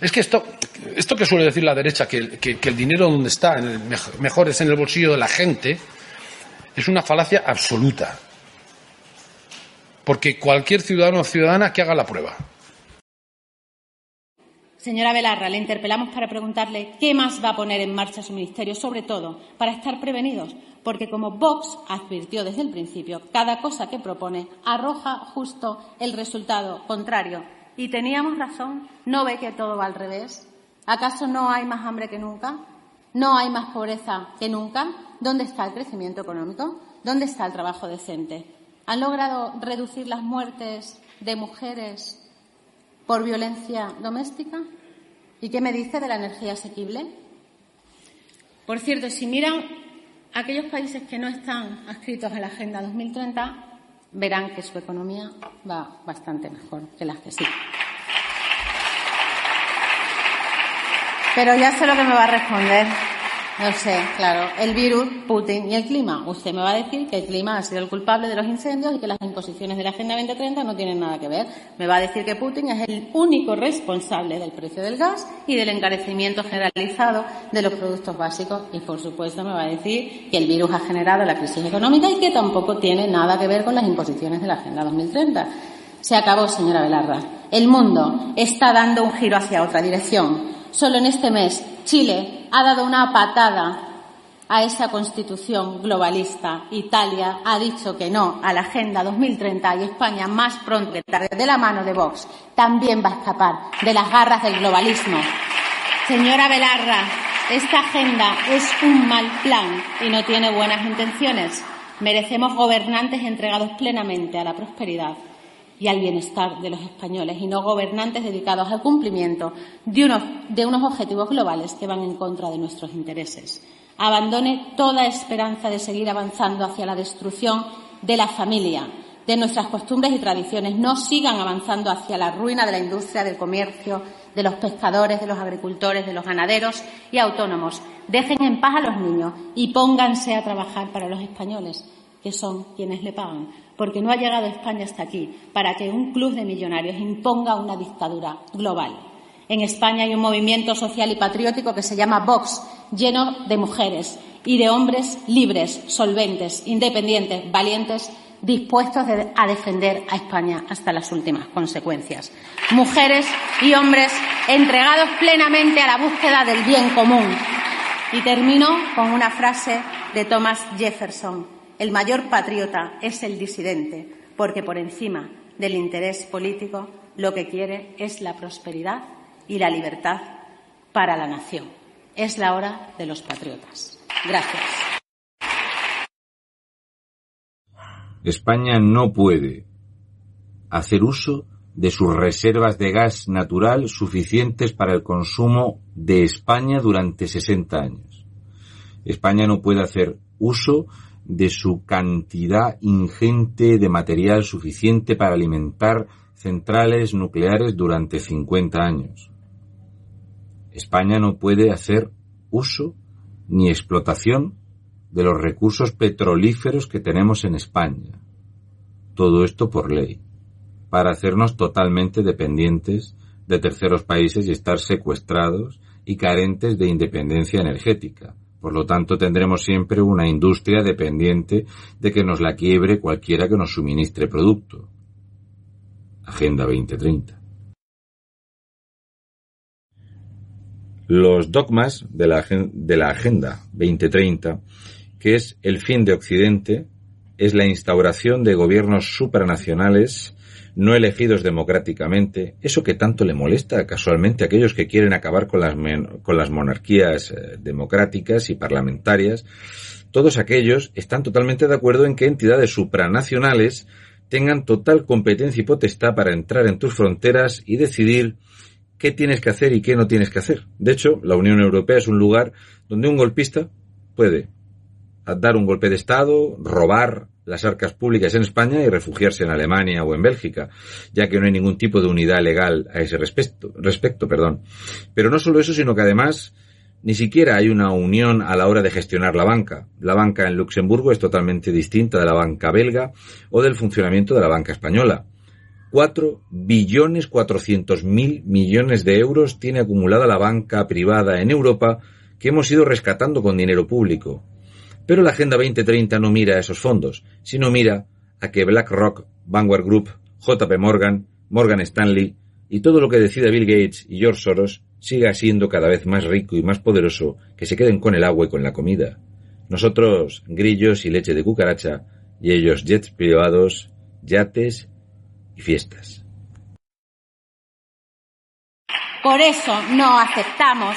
Es que esto, esto que suele decir la derecha, que, el dinero donde está, mejor, es en el bolsillo de la gente, es una falacia absoluta. Porque cualquier ciudadano o ciudadana que haga la prueba. Señora Belarra, le interpelamos para preguntarle qué más va a poner en marcha su ministerio, sobre todo para estar prevenidos, porque como Vox advirtió desde el principio, cada cosa que propone arroja justo el resultado contrario y teníamos razón. ¿No ve que todo va al revés? ¿Acaso no hay más hambre que nunca? ¿No hay más pobreza que nunca? ¿Dónde está el crecimiento económico? ¿Dónde está el trabajo decente? ¿Han logrado reducir las muertes de mujeres por violencia doméstica? ¿Y qué me dice de la energía asequible? Por cierto, si miran aquellos países que no están adscritos a la Agenda 2030, verán que su economía va bastante mejor que las que sí. Pero ya sé lo que me va a responder. No sé, claro. El virus, Putin y el clima. Usted me va a decir que el clima ha sido el culpable de los incendios y que las imposiciones de la Agenda 2030 no tienen nada que ver. Me va a decir que Putin es el único responsable del precio del gas y del encarecimiento generalizado de los productos básicos. Y, por supuesto, me va a decir que el virus ha generado la crisis económica y que tampoco tiene nada que ver con las imposiciones de la Agenda 2030. Se acabó, señora Velarra. El mundo está dando un giro hacia otra dirección. Solo en este mes Chile ha dado una patada a esa constitución globalista. Italia ha dicho que no a la Agenda 2030 y España, más pronto que tarde, de la mano de Vox, también va a escapar de las garras del globalismo. Señora Belarra, esta agenda es un mal plan y no tiene buenas intenciones. Merecemos gobernantes entregados plenamente a la prosperidad y al bienestar de los españoles y no gobernantes dedicados al cumplimiento de unos, objetivos globales que van en contra de nuestros intereses. Abandone toda esperanza de seguir avanzando hacia la destrucción de la familia, de nuestras costumbres y tradiciones. No sigan avanzando hacia la ruina de la industria, del comercio, de los pescadores, de los agricultores, de los ganaderos y autónomos. Dejen en paz a los niños y pónganse a trabajar para los españoles, que son quienes le pagan porque no ha llegado España hasta aquí para que un club de millonarios imponga una dictadura global. En España hay un movimiento social y patriótico que se llama Vox, lleno de mujeres y de hombres libres, solventes, independientes, valientes, dispuestos a defender a España hasta las últimas consecuencias. Mujeres y hombres entregados plenamente a la búsqueda del bien común. Y termino con una frase de Thomas Jefferson. El mayor patriota es el disidente, porque por encima del interés político lo que quiere es la prosperidad y la libertad para la nación. Es la hora de los patriotas. Gracias. España no puede hacer uso de sus reservas de gas natural suficientes para el consumo de España durante 60 años. España no puede hacer uso de su cantidad ingente de material suficiente para alimentar centrales nucleares durante 50 años. España no puede hacer uso ni explotación de los recursos petrolíferos que tenemos en España. Todo esto por ley, para hacernos totalmente dependientes de terceros países y estar secuestrados y carentes de independencia energética por lo tanto, tendremos siempre una industria dependiente de que nos la quiebre cualquiera que nos suministre producto. Agenda 2030. Los dogmas de la, Agenda 2030, que es el fin de Occidente, es la instauración de gobiernos supranacionales no elegidos democráticamente, eso que tanto le molesta casualmente a aquellos que quieren acabar con las, con las monarquías eh, democráticas y parlamentarias, todos aquellos están totalmente de acuerdo en que entidades supranacionales tengan total competencia y potestad para entrar en tus fronteras y decidir qué tienes que hacer y qué no tienes que hacer. De hecho, la Unión Europea es un lugar donde un golpista puede dar un golpe de Estado, robar las arcas públicas en España y refugiarse en Alemania o en Bélgica, ya que no hay ningún tipo de unidad legal a ese respecto, respecto, perdón. Pero no solo eso, sino que además ni siquiera hay una unión a la hora de gestionar la banca. La banca en Luxemburgo es totalmente distinta de la banca belga o del funcionamiento de la banca española. 4 billones 400 mil millones de euros tiene acumulada la banca privada en Europa que hemos ido rescatando con dinero público. Pero la Agenda 2030 no mira a esos fondos, sino mira a que BlackRock, Vanguard Group, JP Morgan, Morgan Stanley y todo lo que decida Bill Gates y George Soros siga siendo cada vez más rico y más poderoso, que se queden con el agua y con la comida. Nosotros, grillos y leche de cucaracha, y ellos jets privados, yates y fiestas. Por eso no aceptamos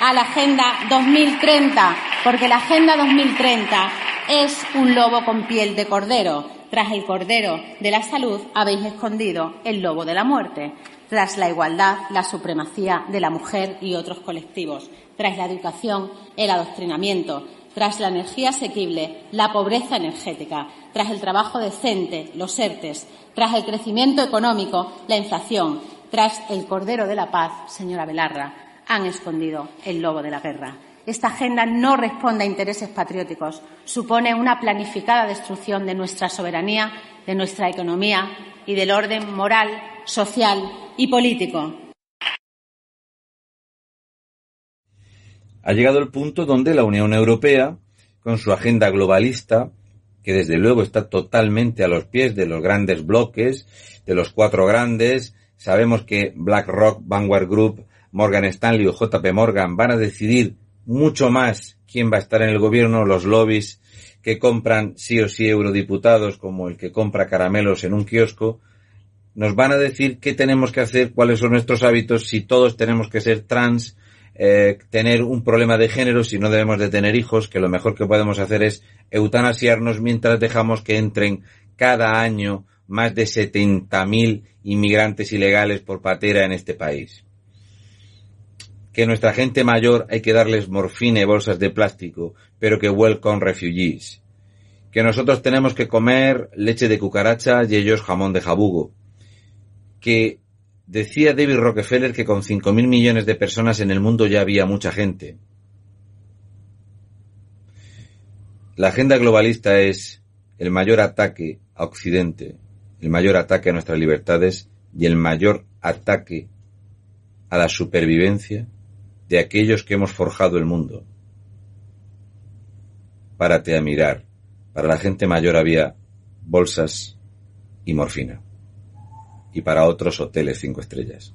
a la Agenda 2030, porque la Agenda 2030 es un lobo con piel de cordero. Tras el cordero de la salud habéis escondido el lobo de la muerte. Tras la igualdad, la supremacía de la mujer y otros colectivos. Tras la educación, el adoctrinamiento. Tras la energía asequible, la pobreza energética. Tras el trabajo decente, los ERTES. Tras el crecimiento económico, la inflación. Tras el cordero de la paz, señora Belarra han escondido el lobo de la guerra. Esta agenda no responde a intereses patrióticos, supone una planificada destrucción de nuestra soberanía, de nuestra economía y del orden moral, social y político. Ha llegado el punto donde la Unión Europea, con su agenda globalista, que desde luego está totalmente a los pies de los grandes bloques, de los cuatro grandes, sabemos que BlackRock, Vanguard Group, Morgan Stanley o JP Morgan van a decidir mucho más quién va a estar en el gobierno, los lobbies que compran sí o sí eurodiputados, como el que compra caramelos en un kiosco, nos van a decir qué tenemos que hacer, cuáles son nuestros hábitos, si todos tenemos que ser trans, eh, tener un problema de género, si no debemos de tener hijos, que lo mejor que podemos hacer es eutanasiarnos mientras dejamos que entren cada año más de 70.000 inmigrantes ilegales por patera en este país que nuestra gente mayor hay que darles morfina y bolsas de plástico, pero que welcome refugees. Que nosotros tenemos que comer leche de cucaracha y ellos jamón de jabugo. Que decía David Rockefeller que con 5.000 millones de personas en el mundo ya había mucha gente. La agenda globalista es el mayor ataque a Occidente, el mayor ataque a nuestras libertades y el mayor ataque a la supervivencia de aquellos que hemos forjado el mundo. Párate a mirar. Para la gente mayor había bolsas y morfina. Y para otros hoteles cinco estrellas.